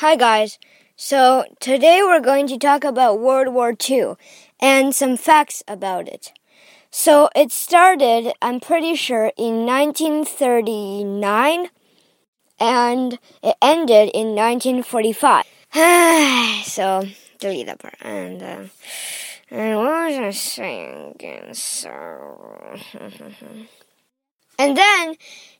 Hi, guys. So, today we're going to talk about World War II and some facts about it. So, it started, I'm pretty sure, in 1939 and it ended in 1945. so, delete that part. And, uh, and what was I saying again? So. And then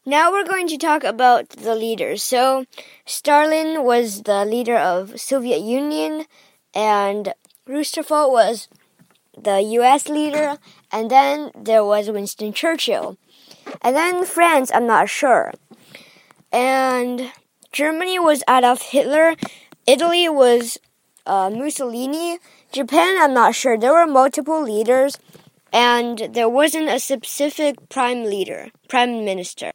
now we're going to talk about the leaders. So Stalin was the leader of Soviet Union and Roosevelt was the US leader and then there was Winston Churchill. And then France, I'm not sure. And Germany was Adolf Hitler. Italy was uh, Mussolini. Japan, I'm not sure. There were multiple leaders and there wasn't a specific prime leader, prime minister.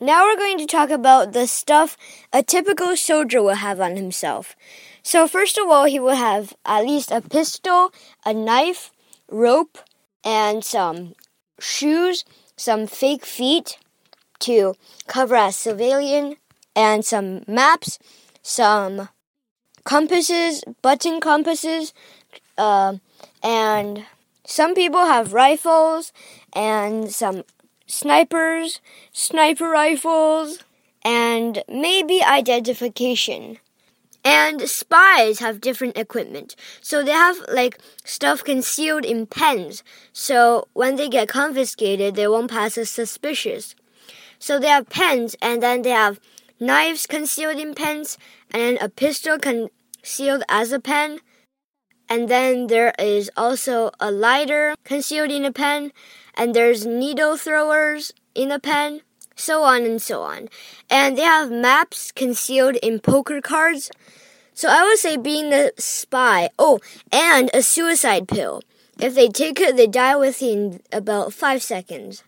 Now we're going to talk about the stuff a typical soldier will have on himself. So, first of all, he will have at least a pistol, a knife, rope, and some shoes, some fake feet to cover as civilian, and some maps, some compasses, button compasses, uh, and some people have rifles and some snipers, sniper rifles, and maybe identification. And spies have different equipment. So they have like stuff concealed in pens. So when they get confiscated, they won't pass as suspicious. So they have pens and then they have knives concealed in pens and then a pistol concealed as a pen and then there is also a lighter concealed in a pen, and there's needle throwers in a pen, so on and so on. And they have maps concealed in poker cards. So I would say being a spy. Oh, and a suicide pill. If they take it, they die within about five seconds.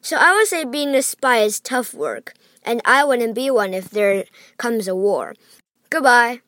So I would say being a spy is tough work, and I wouldn't be one if there comes a war. Goodbye.